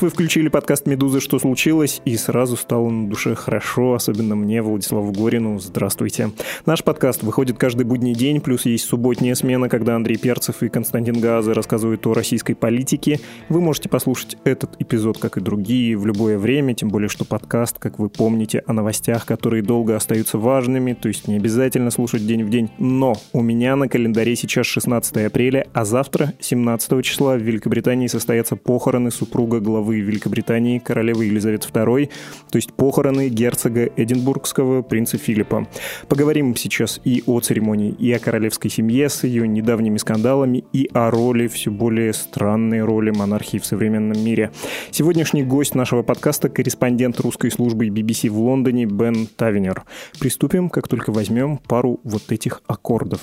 Вы включили подкаст «Медузы. Что случилось?» и сразу стало на душе хорошо, особенно мне, Владиславу Горину. Здравствуйте. Наш подкаст выходит каждый будний день, плюс есть субботняя смена, когда Андрей Перцев и Константин Газы рассказывают о российской политике. Вы можете послушать этот эпизод, как и другие, в любое время, тем более, что подкаст, как вы помните, о новостях, которые долго остаются важными, то есть не обязательно слушать день в день. Но у меня на календаре сейчас 16 апреля, а завтра, 17 числа, в Великобритании состоятся похороны супруга главы Великобритании королевы Елизаветы II, то есть похороны герцога Эдинбургского принца Филиппа. Поговорим сейчас и о церемонии, и о королевской семье с ее недавними скандалами, и о роли, все более странной роли монархии в современном мире. Сегодняшний гость нашего подкаста – корреспондент русской службы BBC в Лондоне Бен Тавинер. Приступим, как только возьмем пару вот этих аккордов.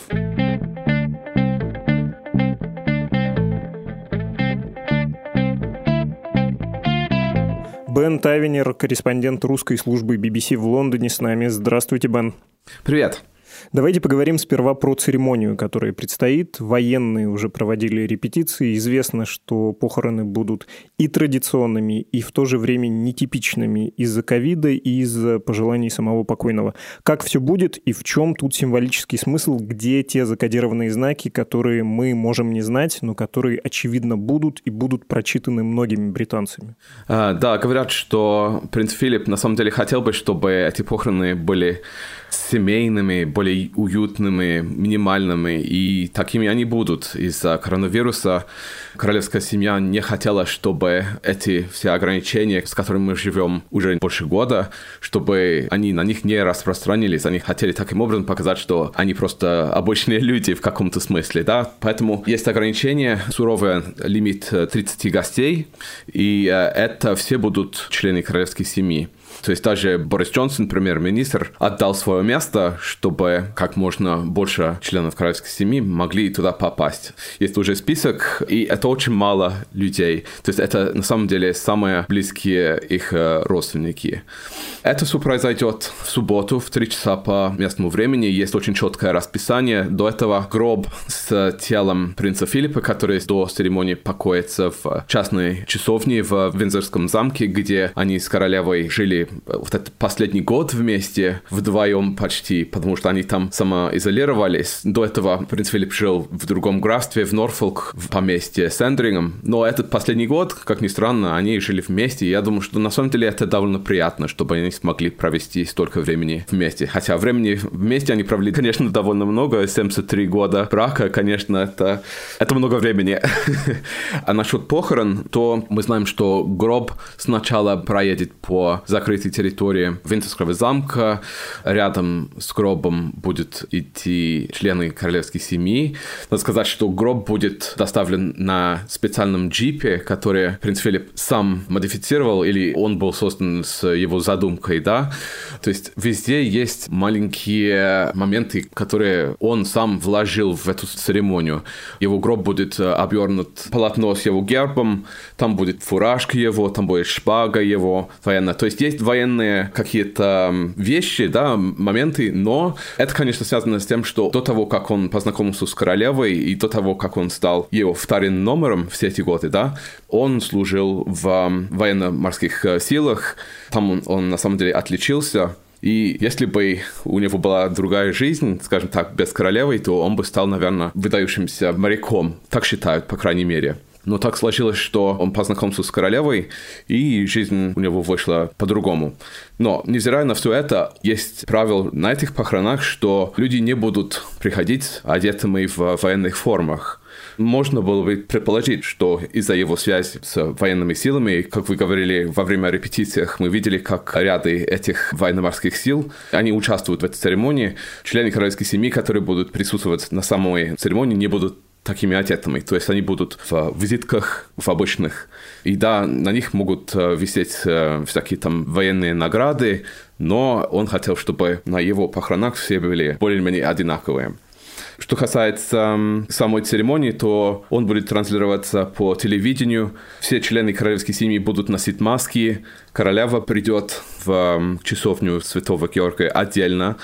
Бен Тавинер, корреспондент русской службы BBC в Лондоне с нами. Здравствуйте, Бен. Привет. Давайте поговорим сперва про церемонию, которая предстоит. Военные уже проводили репетиции. Известно, что похороны будут и традиционными, и в то же время нетипичными из-за ковида и из-за пожеланий самого покойного. Как все будет и в чем тут символический смысл, где те закодированные знаки, которые мы можем не знать, но которые, очевидно, будут и будут прочитаны многими британцами? А, да, говорят, что принц Филипп на самом деле хотел бы, чтобы эти похороны были семейными, более уютными, минимальными, и такими они будут. Из-за коронавируса королевская семья не хотела, чтобы эти все ограничения, с которыми мы живем уже больше года, чтобы они на них не распространились. Они хотели таким образом показать, что они просто обычные люди в каком-то смысле, да. Поэтому есть ограничение, суровый лимит 30 гостей, и э, это все будут члены королевской семьи. То есть даже Борис Джонсон, премьер-министр, отдал свое место, чтобы как можно больше членов королевской семьи могли туда попасть. Есть уже список, и это очень мало людей. То есть это на самом деле самые близкие их э, родственники. Это все произойдет в субботу в 3 часа по местному времени. Есть очень четкое расписание. До этого гроб с телом принца Филиппа, который до церемонии покоится в частной часовне в Винзорском замке, где они с королевой жили вот этот последний год вместе, вдвоем почти, потому что они там самоизолировались. До этого принц Филипп жил в другом графстве, в Норфолк, в поместье Сэндрингом. Но этот последний год, как ни странно, они жили вместе. Я думаю, что на самом деле это довольно приятно, чтобы они смогли провести столько времени вместе. Хотя времени вместе они провели, конечно, довольно много. 73 года брака, конечно, это, это много времени. а насчет похорон, то мы знаем, что гроб сначала проедет по закрытой закрытой территории Винтерского замка. Рядом с гробом будет идти члены королевской семьи. Надо сказать, что гроб будет доставлен на специальном джипе, который принц Филипп сам модифицировал, или он был создан с его задумкой, да. То есть везде есть маленькие моменты, которые он сам вложил в эту церемонию. Его гроб будет обернут полотно с его гербом, там будет фуражка его, там будет шпага его военная. То есть есть военные какие-то вещи, да, моменты, но это, конечно, связано с тем, что до того, как он познакомился с королевой и до того, как он стал его вторым номером все эти годы, да, он служил в военно-морских э, силах, там он, он на самом деле отличился, и если бы у него была другая жизнь, скажем так, без королевы, то он бы стал, наверное, выдающимся моряком. Так считают, по крайней мере. Но так сложилось, что он познакомился с королевой, и жизнь у него вышла по-другому. Но, невзирая на все это, есть правило на этих похоронах, что люди не будут приходить одетыми в военных формах. Можно было бы предположить, что из-за его связи с военными силами, как вы говорили, во время репетициях мы видели, как ряды этих военно-морских сил, они участвуют в этой церемонии. Члены королевской семьи, которые будут присутствовать на самой церемонии, не будут такими одетыми. То есть они будут в визитках, в обычных. И да, на них могут э, висеть э, всякие там военные награды, но он хотел, чтобы на его похоронах все были более-менее одинаковые. Что касается самой церемонии, то он будет транслироваться по телевидению. Все члены королевской семьи будут носить маски. Королева придет в часовню Святого Георгия отдельно,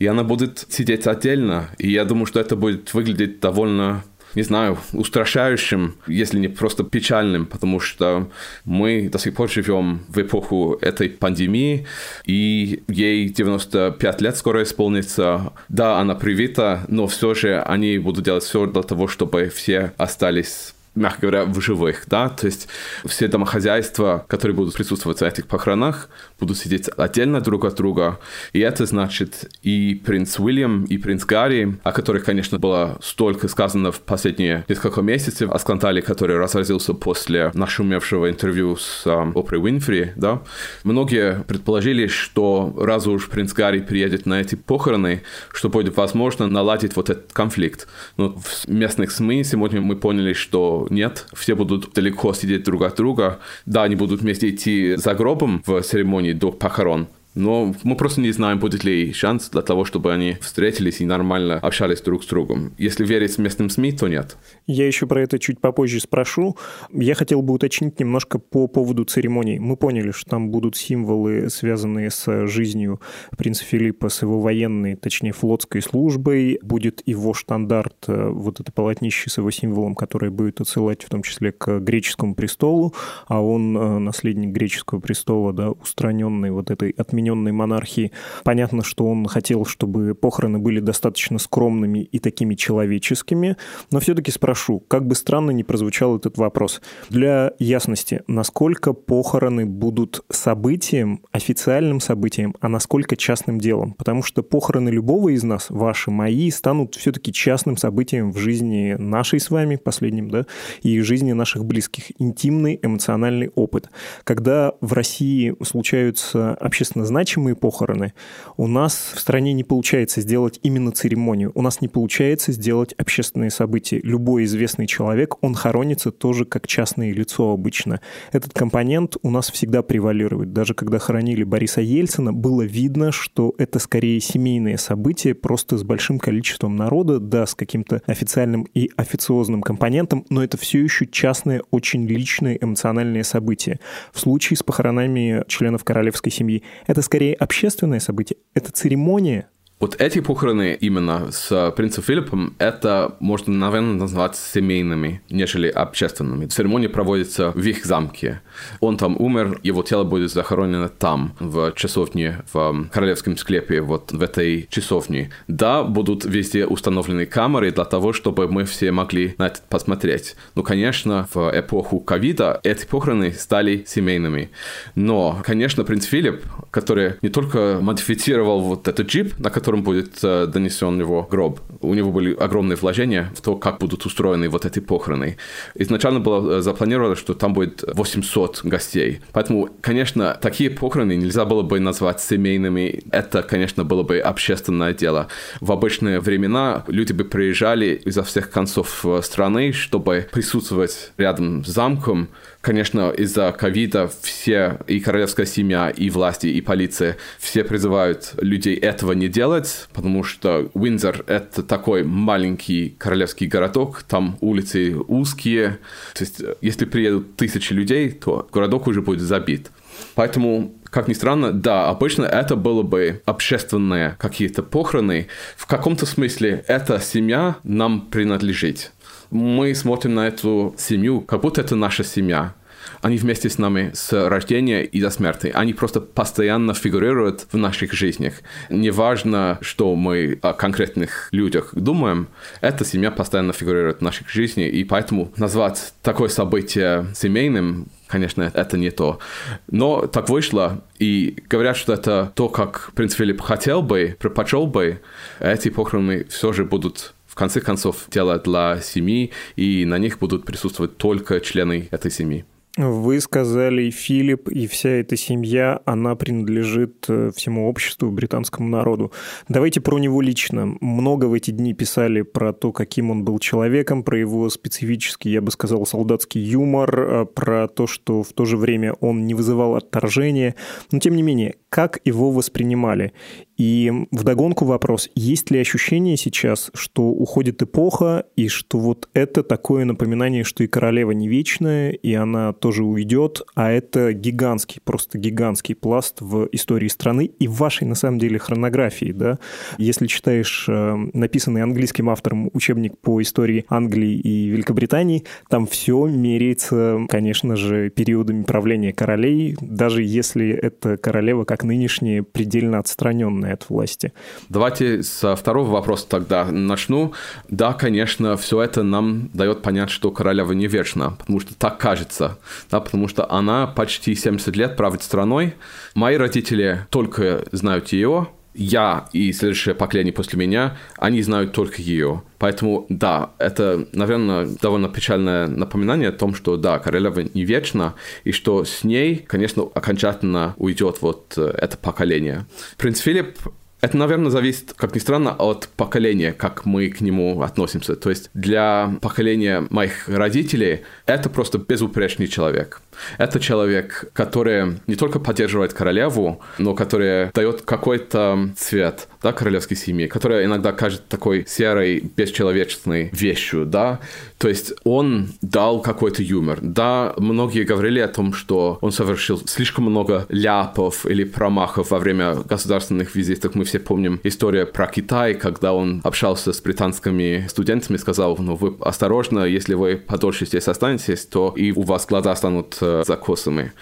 и она будет сидеть отдельно. И я думаю, что это будет выглядеть довольно не знаю, устрашающим, если не просто печальным, потому что мы до сих пор живем в эпоху этой пандемии, и ей 95 лет скоро исполнится. Да, она привита, но все же они будут делать все для того, чтобы все остались мягко говоря, в живых, да, то есть все домохозяйства, которые будут присутствовать на этих похоронах, будут сидеть отдельно друг от друга, и это значит и принц Уильям, и принц Гарри, о которых, конечно, было столько сказано в последние несколько месяцев, о скандале, который разразился после нашумевшего интервью с э, Опрой Уинфри, да, многие предположили, что раз уж принц Гарри приедет на эти похороны, что будет возможно наладить вот этот конфликт. Но в местных СМИ сегодня мы поняли, что нет, все будут далеко сидеть друг от друга. Да, они будут вместе идти за гробом в церемонии до похорон, но мы просто не знаем, будет ли шанс для того, чтобы они встретились и нормально общались друг с другом. Если верить местным СМИ, то нет. Я еще про это чуть попозже спрошу. Я хотел бы уточнить немножко по поводу церемонии. Мы поняли, что там будут символы, связанные с жизнью принца Филиппа, с его военной, точнее, флотской службой. Будет его штандарт, э, вот это полотнище с его символом, которое будет отсылать в том числе к греческому престолу, а он э, наследник греческого престола, да, устраненный вот этой отмененной измененной монархии. Понятно, что он хотел, чтобы похороны были достаточно скромными и такими человеческими, но все-таки спрошу, как бы странно ни прозвучал этот вопрос, для ясности, насколько похороны будут событием, официальным событием, а насколько частным делом? Потому что похороны любого из нас, ваши, мои, станут все-таки частным событием в жизни нашей с вами, последним, да, и жизни наших близких. Интимный эмоциональный опыт. Когда в России случаются общественно значимые похороны, у нас в стране не получается сделать именно церемонию. У нас не получается сделать общественные события. Любой известный человек, он хоронится тоже как частное лицо обычно. Этот компонент у нас всегда превалирует. Даже когда хоронили Бориса Ельцина, было видно, что это скорее семейное событие, просто с большим количеством народа, да, с каким-то официальным и официозным компонентом, но это все еще частное, очень личное эмоциональное событие. В случае с похоронами членов королевской семьи это скорее общественное событие, это церемония, вот эти похороны именно с принцем Филиппом, это можно, наверное, назвать семейными, нежели общественными. Церемония проводится в их замке. Он там умер, его тело будет захоронено там, в часовне, в королевском склепе, вот в этой часовне. Да, будут везде установлены камеры для того, чтобы мы все могли на это посмотреть. Ну, конечно, в эпоху ковида эти похороны стали семейными. Но, конечно, принц Филипп, который не только модифицировал вот этот джип, на котором будет э, донесен его гроб. У него были огромные вложения в то, как будут устроены вот эти похороны. Изначально было э, запланировано, что там будет 800 гостей. Поэтому, конечно, такие похороны нельзя было бы назвать семейными. Это, конечно, было бы общественное дело. В обычные времена люди бы приезжали изо всех концов э, страны, чтобы присутствовать рядом с замком, Конечно, из-за ковида все, и королевская семья, и власти, и полиция, все призывают людей этого не делать, потому что Уинзор — это такой маленький королевский городок, там улицы узкие, то есть если приедут тысячи людей, то городок уже будет забит. Поэтому как ни странно, да, обычно это было бы общественные какие-то похороны. В каком-то смысле эта семья нам принадлежит мы смотрим на эту семью, как будто это наша семья. Они вместе с нами с рождения и до смерти. Они просто постоянно фигурируют в наших жизнях. Неважно, что мы о конкретных людях думаем, эта семья постоянно фигурирует в наших жизнях, и поэтому назвать такое событие семейным Конечно, это не то. Но так вышло, и говорят, что это то, как принц Филипп хотел бы, предпочел бы, эти похороны все же будут конце концов дело для семьи, и на них будут присутствовать только члены этой семьи. Вы сказали, Филипп и вся эта семья, она принадлежит э, всему обществу, британскому народу. Давайте про него лично. Много в эти дни писали про то, каким он был человеком, про его специфический, я бы сказал, солдатский юмор, э, про то, что в то же время он не вызывал отторжения. Но тем не менее, как его воспринимали? И вдогонку вопрос, есть ли ощущение сейчас, что уходит эпоха, и что вот это такое напоминание, что и королева не вечная, и она тоже уйдет, а это гигантский, просто гигантский пласт в истории страны и в вашей, на самом деле, хронографии, да? Если читаешь э, написанный английским автором учебник по истории Англии и Великобритании, там все меряется, конечно же, периодами правления королей, даже если эта королева, как нынешняя, предельно отстраненная от власти. Давайте со второго вопроса тогда начну. Да, конечно, все это нам дает понять, что королева не вечна, потому что так кажется, да, потому что она почти 70 лет правит страной. Мои родители только знают ее, я и следующее поколение после меня, они знают только ее. Поэтому, да, это, наверное, довольно печальное напоминание о том, что, да, королева не вечна, и что с ней, конечно, окончательно уйдет вот э, это поколение. Принц Филипп это, наверное, зависит, как ни странно, от поколения, как мы к нему относимся. То есть для поколения моих родителей это просто безупречный человек. Это человек, который не только поддерживает королеву, но который дает какой-то цвет да, королевской семьи, которая иногда кажется такой серой, бесчеловечной вещью, да. То есть он дал какой-то юмор. Да, многие говорили о том, что он совершил слишком много ляпов или промахов во время государственных визитов. Мы все помним историю про Китай, когда он общался с британскими студентами, сказал, ну вы осторожно, если вы подольше здесь останетесь, то и у вас глаза станут э, закосами.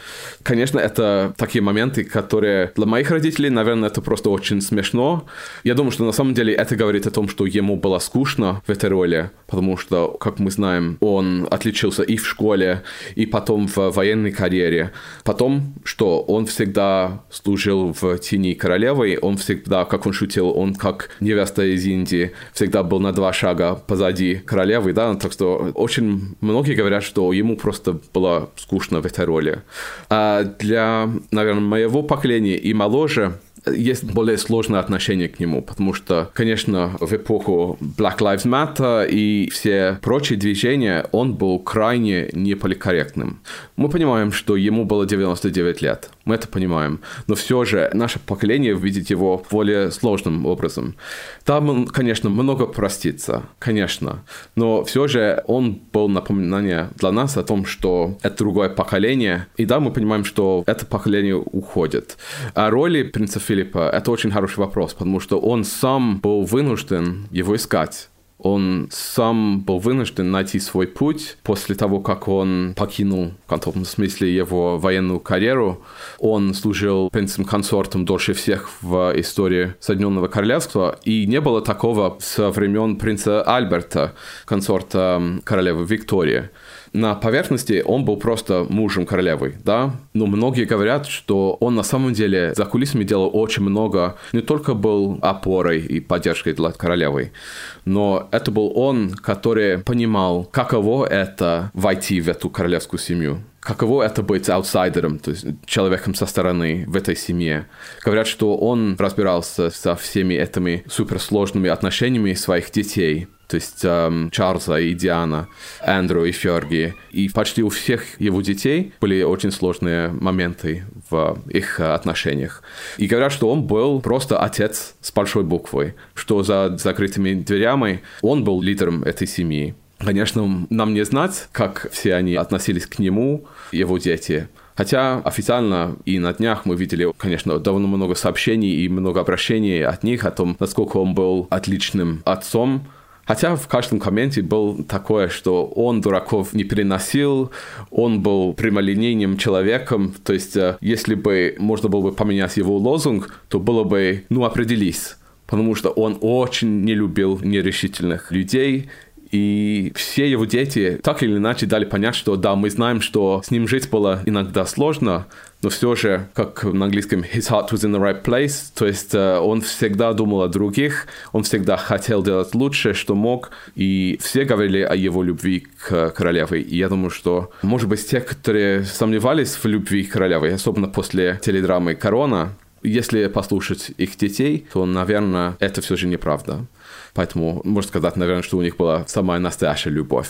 Конечно, это такие моменты, которые для моих родителей, наверное, это просто очень смешно. Я думаю, что на самом деле это говорит о том, что ему было скучно в этой роли, потому что, как мы знаем, он отличился и в школе, и потом в военной карьере. Потом, что он всегда служил в тени королевы, он всегда, как он шутил, он как невеста из Индии, всегда был на два шага позади королевы, да, так что очень многие говорят, что ему просто было скучно в этой роли. А для, наверное, моего поколения и моложе есть более сложное отношение к нему, потому что, конечно, в эпоху Black Lives Matter и все прочие движения он был крайне неполикорректным. Мы понимаем, что ему было 99 лет, мы это понимаем, но все же наше поколение видит его более сложным образом. Там, конечно, много простится, конечно, но все же он был напоминание для нас о том, что это другое поколение, и да, мы понимаем, что это поколение уходит. А роли принца Филиппа – это очень хороший вопрос, потому что он сам был вынужден его искать он сам был вынужден найти свой путь после того, как он покинул, в каком смысле, его военную карьеру. Он служил принцем-консортом дольше всех в истории Соединенного Королевства, и не было такого со времен принца Альберта, консорта королевы Виктории на поверхности он был просто мужем королевы, да, но многие говорят, что он на самом деле за кулисами делал очень много, не только был опорой и поддержкой для королевы, но это был он, который понимал, каково это войти в эту королевскую семью каково это быть аутсайдером, то есть человеком со стороны в этой семье. Говорят, что он разбирался со всеми этими суперсложными отношениями своих детей, то есть эм, Чарльза и Диана, Эндрю и Ферги. И почти у всех его детей были очень сложные моменты в их отношениях. И говорят, что он был просто отец с большой буквой, что за закрытыми дверями он был лидером этой семьи. Конечно, нам не знать, как все они относились к нему, его дети. Хотя официально и на днях мы видели, конечно, довольно много сообщений и много обращений от них о том, насколько он был отличным отцом, Хотя в каждом комменте был такое, что он дураков не переносил, он был прямолинейным человеком, то есть э, если бы можно было бы поменять его лозунг, то было бы «ну определись», потому что он очень не любил нерешительных людей, и все его дети так или иначе дали понять, что да, мы знаем, что с ним жить было иногда сложно, но все же, как на английском, his heart was in the right place, то есть э, он всегда думал о других, он всегда хотел делать лучшее, что мог, и все говорили о его любви к королеве. И я думаю, что, может быть, те, которые сомневались в любви к королеве, особенно после теледрамы «Корона», если послушать их детей, то, наверное, это все же неправда. Поэтому можно сказать, наверное, что у них была самая настоящая любовь.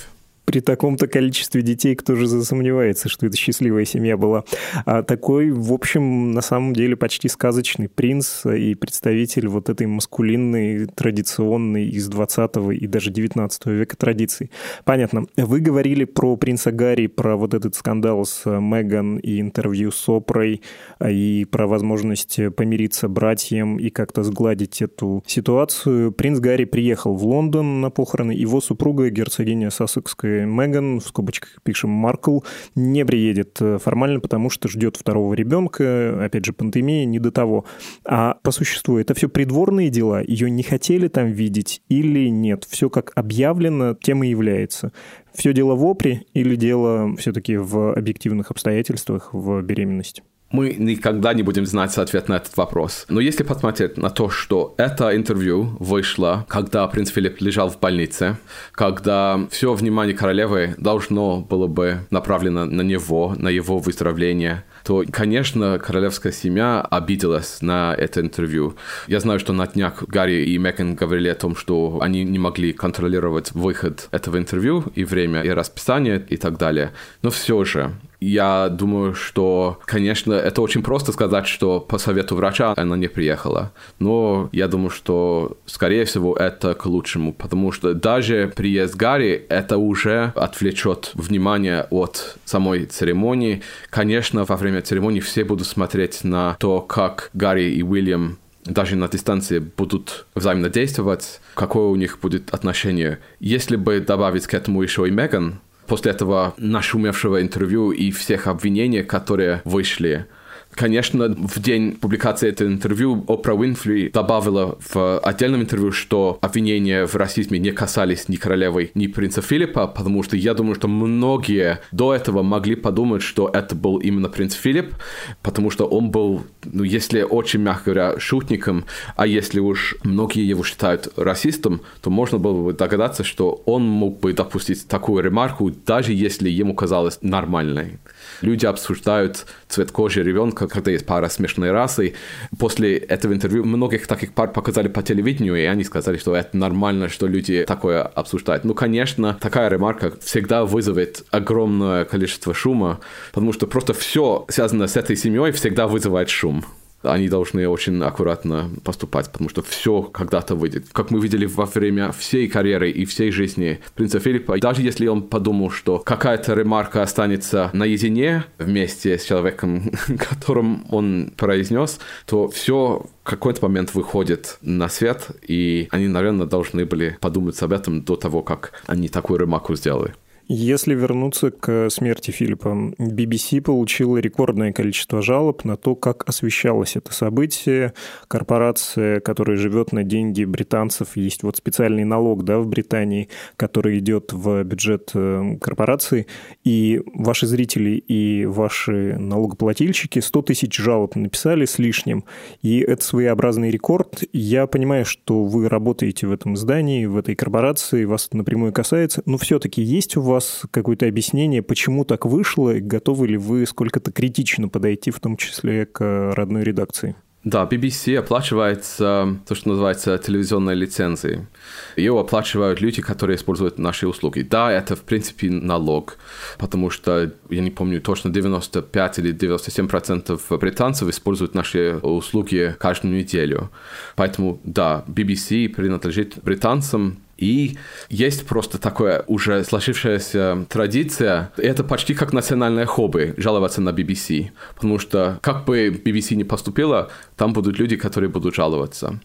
При таком-то количестве детей кто же засомневается, что это счастливая семья была. А такой, в общем, на самом деле почти сказочный принц и представитель вот этой маскулинной, традиционной из 20 и даже 19 века традиций. Понятно. Вы говорили про принца Гарри, про вот этот скандал с Меган и интервью с Опрой, и про возможность помириться братьям и как-то сгладить эту ситуацию. Принц Гарри приехал в Лондон на похороны. Его супруга, герцогиня Сассекская Меган, в скобочках пишем Маркл, не приедет формально, потому что ждет второго ребенка. Опять же, пандемия, не до того. А по существу это все придворные дела? Ее не хотели там видеть или нет? Все как объявлено, тем и является. Все дело в опре или дело все-таки в объективных обстоятельствах в беременности? Мы никогда не будем знать ответ на этот вопрос. Но если посмотреть на то, что это интервью вышло, когда принц Филипп лежал в больнице, когда все внимание королевы должно было бы направлено на него, на его выздоровление, то, конечно, королевская семья обиделась на это интервью. Я знаю, что на днях Гарри и Меган говорили о том, что они не могли контролировать выход этого интервью и время, и расписание, и так далее. Но все же, я думаю, что, конечно, это очень просто сказать, что по совету врача она не приехала. Но я думаю, что, скорее всего, это к лучшему, потому что даже приезд Гарри, это уже отвлечет внимание от самой церемонии. Конечно, во время церемонии все будут смотреть на то, как Гарри и Уильям даже на дистанции будут взаимно действовать, какое у них будет отношение. Если бы добавить к этому еще и Меган, после этого нашумевшего интервью и всех обвинений, которые вышли, Конечно, в день публикации этого интервью Опра Уинфри добавила в отдельном интервью, что обвинения в расизме не касались ни королевы, ни принца Филиппа, потому что я думаю, что многие до этого могли подумать, что это был именно принц Филипп, потому что он был, ну, если очень мягко говоря, шутником, а если уж многие его считают расистом, то можно было бы догадаться, что он мог бы допустить такую ремарку, даже если ему казалось нормальной. Люди обсуждают цвет кожи ребенка, когда есть пара смешной расы. После этого интервью многих таких пар показали по телевидению, и они сказали, что это нормально, что люди такое обсуждают. Ну, конечно, такая ремарка всегда вызовет огромное количество шума, потому что просто все связанное с этой семьей всегда вызывает шум они должны очень аккуратно поступать, потому что все когда-то выйдет. Как мы видели во время всей карьеры и всей жизни принца Филиппа, даже если он подумал, что какая-то ремарка останется наедине вместе с человеком, которым он произнес, то все какой-то момент выходит на свет, и они, наверное, должны были подумать об этом до того, как они такую ремарку сделали. Если вернуться к смерти Филиппа, BBC получила рекордное количество жалоб на то, как освещалось это событие. Корпорация, которая живет на деньги британцев, есть вот специальный налог да, в Британии, который идет в бюджет э, корпорации, и ваши зрители и ваши налогоплательщики 100 тысяч жалоб написали с лишним, и это своеобразный рекорд. Я понимаю, что вы работаете в этом здании, в этой корпорации, вас это напрямую касается, но все-таки есть у вас вас какое-то объяснение, почему так вышло, и готовы ли вы сколько-то критично подойти, в том числе к родной редакции? Да, BBC оплачивается то, что называется телевизионной лицензией. Ее оплачивают люди, которые используют наши услуги. Да, это в принципе налог, потому что, я не помню точно, 95 или 97 процентов британцев используют наши услуги каждую неделю. Поэтому, да, BBC принадлежит британцам, и есть просто такая уже сложившаяся традиция, это почти как национальное хобби, жаловаться на BBC. Потому что как бы BBC не поступила, там будут люди, которые будут жаловаться.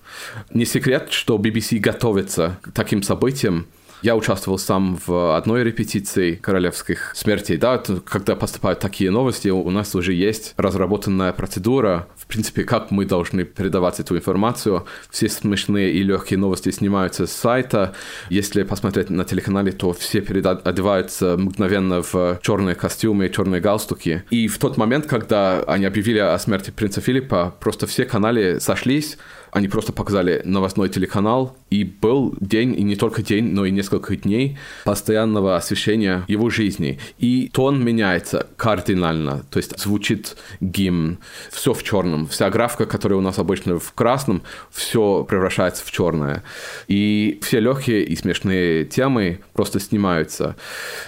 Не секрет, что BBC готовится к таким событиям, я участвовал сам в одной репетиции королевских смертей. Да, когда поступают такие новости, у нас уже есть разработанная процедура, в принципе, как мы должны передавать эту информацию. Все смешные и легкие новости снимаются с сайта. Если посмотреть на телеканале, то все одеваются мгновенно в черные костюмы, черные галстуки. И в тот момент, когда они объявили о смерти принца Филиппа, просто все каналы сошлись, они просто показали новостной телеканал, И был день, и не только день, но и несколько дней постоянного освещения его жизни. И тон меняется кардинально. То есть звучит гимн, все в черном. Вся графика, которая у нас обычно в красном, все превращается в черное. И все легкие и смешные темы просто снимаются.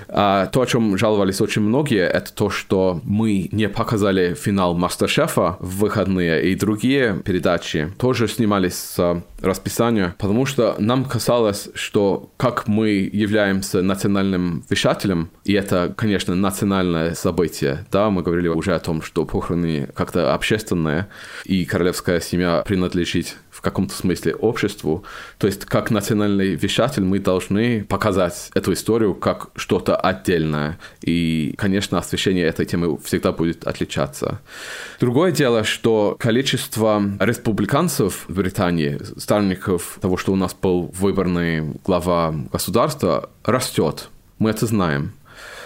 А то, о чем жаловались очень многие, это то, что мы не показали финал Мастер-шефа в выходные, и другие передачи тоже снимались с расписания, потому что нам казалось, что как мы являемся национальным вещателем, и это, конечно, национальное событие, да, мы говорили уже о том, что похороны как-то общественные, и королевская семья принадлежит в каком-то смысле обществу. То есть, как национальный вещатель, мы должны показать эту историю как что-то отдельное. И, конечно, освещение этой темы всегда будет отличаться. Другое дело, что количество республиканцев в Британии, сторонников того, что у нас был выборный глава государства, растет. Мы это знаем.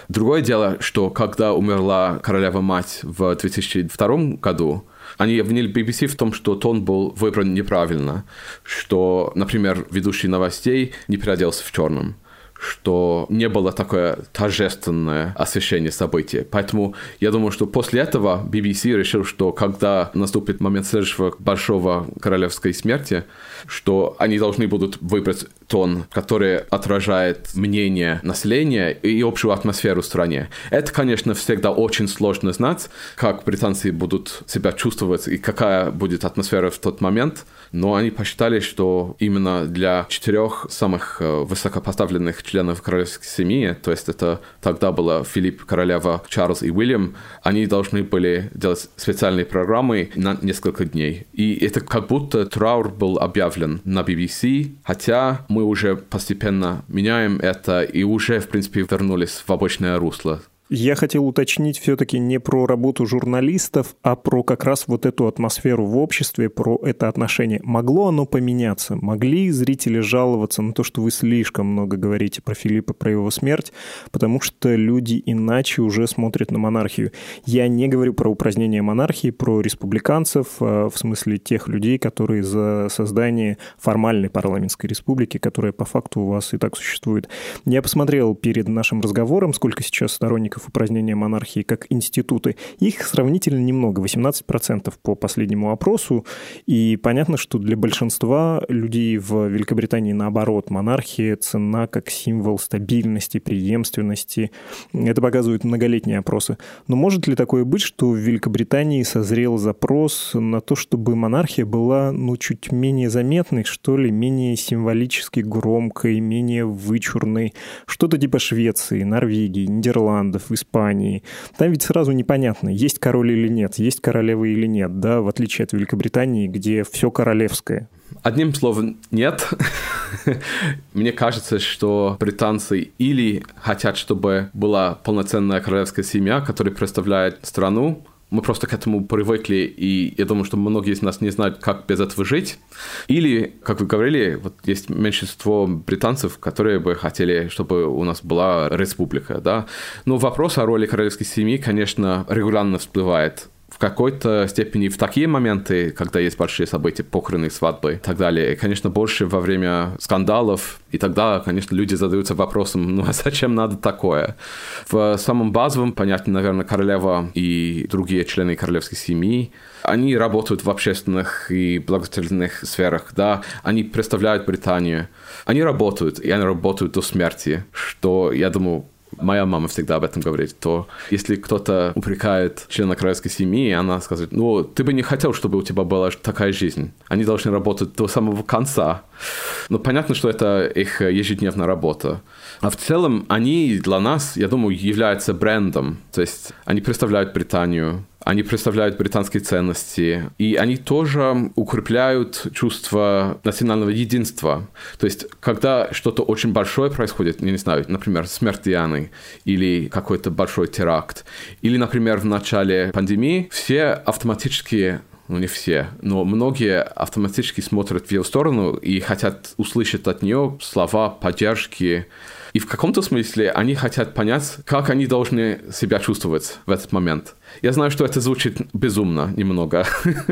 Другое дело, что когда умерла королева-мать в 2002 году, они обвинили BBC в том, что тон был выбран неправильно, что, например, ведущий новостей не переоделся в черном что не было такое торжественное освещение событий. Поэтому я думаю, что после этого BBC решил, что когда наступит момент следующего большого королевской смерти, что они должны будут выбрать тон, который отражает мнение населения и общую атмосферу в стране. Это, конечно, всегда очень сложно знать, как британцы будут себя чувствовать и какая будет атмосфера в тот момент, но они посчитали, что именно для четырех самых э, высокопоставленных членов королевской семьи, то есть это тогда было Филипп, королева, Чарльз и Уильям, они должны были делать специальные программы на несколько дней. И это как будто траур был объявлен на BBC, хотя мы уже постепенно меняем это и уже, в принципе, вернулись в обычное русло. Я хотел уточнить все-таки не про работу журналистов, а про как раз вот эту атмосферу в обществе, про это отношение. Могло оно поменяться? Могли зрители жаловаться на то, что вы слишком много говорите про Филиппа, про его смерть, потому что люди иначе уже смотрят на монархию? Я не говорю про упразднение монархии, про республиканцев, а в смысле тех людей, которые за создание формальной парламентской республики, которая по факту у вас и так существует. Я посмотрел перед нашим разговором, сколько сейчас сторонников сторонников упразднения монархии как институты, их сравнительно немного, 18% по последнему опросу. И понятно, что для большинства людей в Великобритании наоборот, монархия цена как символ стабильности, преемственности. Это показывают многолетние опросы. Но может ли такое быть, что в Великобритании созрел запрос на то, чтобы монархия была ну, чуть менее заметной, что ли, менее символически громкой, менее вычурной, что-то типа Швеции, Норвегии, Нидерландов, в Испании. Там ведь сразу непонятно, есть король или нет, есть королева или нет, да, в отличие от Великобритании, где все королевское. Одним словом, нет. Мне кажется, что британцы или хотят, чтобы была полноценная королевская семья, которая представляет страну, мы просто к этому привыкли, и я думаю, что многие из нас не знают, как без этого жить. Или, как вы говорили, вот есть меньшинство британцев, которые бы хотели, чтобы у нас была республика, да. Но вопрос о роли королевской семьи, конечно, регулярно всплывает в какой-то степени в такие моменты, когда есть большие события, похороны, свадьбы и так далее. конечно, больше во время скандалов. И тогда, конечно, люди задаются вопросом, ну а зачем надо такое? В самом базовом понятии, наверное, королева и другие члены королевской семьи, они работают в общественных и благотворительных сферах, да, они представляют Британию. Они работают, и они работают до смерти, что, я думаю, Моя мама всегда об этом говорит, то если кто-то упрекает члена королевской семьи, она скажет, ну, ты бы не хотел, чтобы у тебя была такая жизнь. Они должны работать до самого конца. Но понятно, что это их ежедневная работа. А в целом они для нас, я думаю, являются брендом. То есть они представляют Британию, они представляют британские ценности, и они тоже укрепляют чувство национального единства. То есть, когда что-то очень большое происходит, я не знаю, например, смерть Дианы, или какой-то большой теракт, или, например, в начале пандемии, все автоматически ну не все, но многие автоматически смотрят в ее сторону и хотят услышать от нее слова поддержки. И в каком-то смысле они хотят понять, как они должны себя чувствовать в этот момент. Я знаю, что это звучит безумно немного,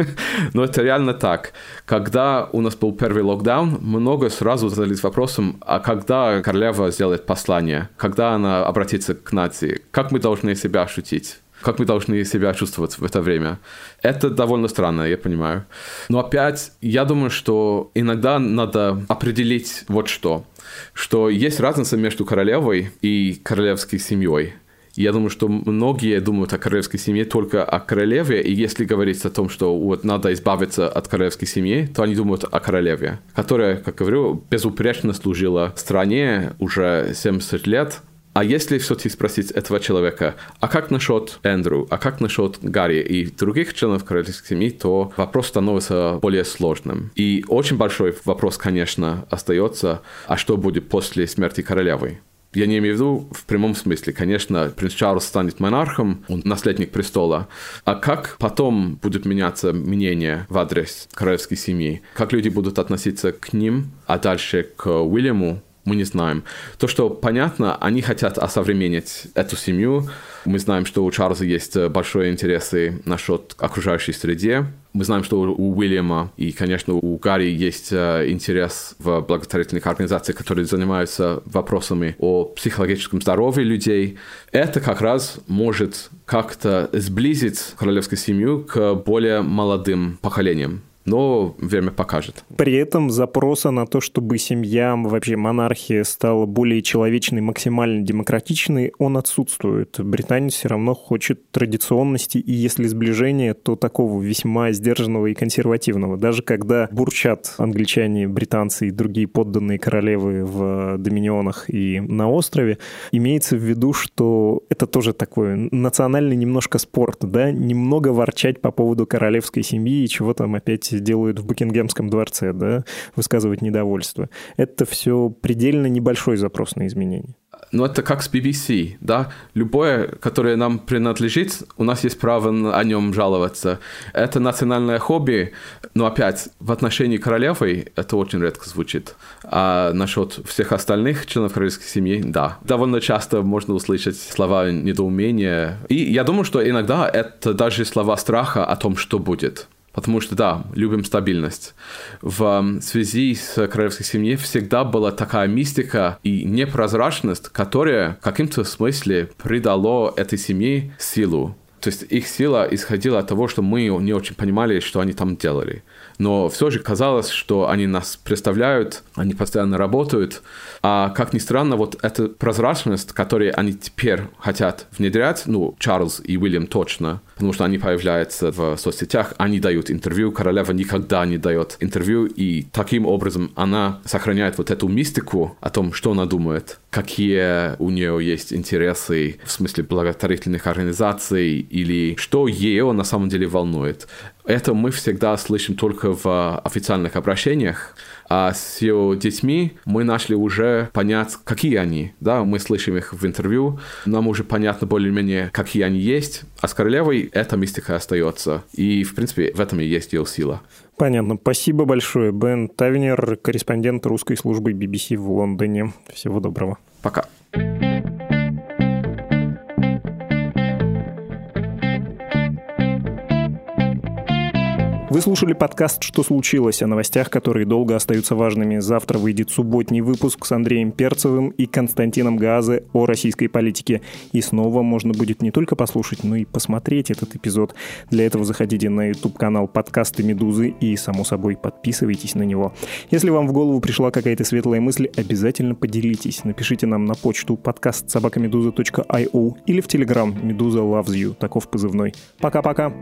но это реально так. Когда у нас был первый локдаун, много сразу задались вопросом, а когда королева сделает послание, когда она обратится к нации, как мы должны себя ощутить? Как мы должны себя чувствовать в это время. Это довольно странно, я понимаю. Но опять, я думаю, что иногда надо определить вот что. Что есть разница между королевой и королевской семьей. Я думаю, что многие думают о королевской семье только о королеве, и если говорить о том, что вот надо избавиться от королевской семьи, то они думают о королеве, которая, как говорю, безупречно служила стране уже 70 лет, а если все-таки спросить этого человека, а как насчет Эндрю, а как насчет Гарри и других членов королевской семьи, то вопрос становится более сложным. И очень большой вопрос, конечно, остается, а что будет после смерти королевы? Я не имею в виду в прямом смысле. Конечно, принц Чарльз станет монархом, он наследник престола. А как потом будет меняться мнение в адрес королевской семьи? Как люди будут относиться к ним, а дальше к Уильяму, мы не знаем. То, что понятно, они хотят осовременить эту семью. Мы знаем, что у Чарльза есть большие интересы насчет окружающей среды. Мы знаем, что у Уильяма и, конечно, у Гарри есть э, интерес в благотворительных организациях, которые занимаются вопросами о психологическом здоровье людей. Это как раз может как-то сблизить королевскую семью к более молодым поколениям но время покажет. При этом запроса на то, чтобы семья, вообще монархия стала более человечной, максимально демократичной, он отсутствует. Британия все равно хочет традиционности, и если сближение, то такого весьма сдержанного и консервативного. Даже когда бурчат англичане, британцы и другие подданные королевы в доминионах и на острове, имеется в виду, что это тоже такой национальный немножко спорт, да, немного ворчать по поводу королевской семьи и чего там опять делают в Букингемском дворце, да, высказывать недовольство. Это все предельно небольшой запрос на изменения. Ну, это как с BBC, да? Любое, которое нам принадлежит, у нас есть право о нем жаловаться. Это национальное хобби, но опять, в отношении королевы это очень редко звучит. А насчет всех остальных членов королевской семьи, да. Довольно часто можно услышать слова недоумения. И я думаю, что иногда это даже слова страха о том, что будет. Потому что, да, любим стабильность. В связи с королевской семьей всегда была такая мистика и непрозрачность, которая в каком-то смысле придало этой семье силу. То есть их сила исходила от того, что мы не очень понимали, что они там делали. Но все же казалось, что они нас представляют, они постоянно работают. А как ни странно, вот эта прозрачность, которую они теперь хотят внедрять, ну, Чарльз и Уильям точно, потому что они появляются в соцсетях, они дают интервью, королева никогда не дает интервью, и таким образом она сохраняет вот эту мистику о том, что она думает, какие у нее есть интересы в смысле благотворительных организаций или что ее на самом деле волнует. Это мы всегда слышим только в официальных обращениях, а с ее детьми мы начали уже понять, какие они. Да, мы слышим их в интервью, нам уже понятно более-менее, какие они есть. А с королевой эта мистика остается. И, в принципе, в этом и есть ее сила. Понятно. Спасибо большое. Бен Тавинер, корреспондент русской службы BBC в Лондоне. Всего доброго. Пока. Вы слушали подкаст «Что случилось?» о новостях, которые долго остаются важными. Завтра выйдет субботний выпуск с Андреем Перцевым и Константином Газе о российской политике. И снова можно будет не только послушать, но и посмотреть этот эпизод. Для этого заходите на YouTube-канал подкасты «Медузы» и, само собой, подписывайтесь на него. Если вам в голову пришла какая-то светлая мысль, обязательно поделитесь. Напишите нам на почту подкаст собакамедуза.io или в Telegram «Медуза loves you». Таков позывной. Пока-пока!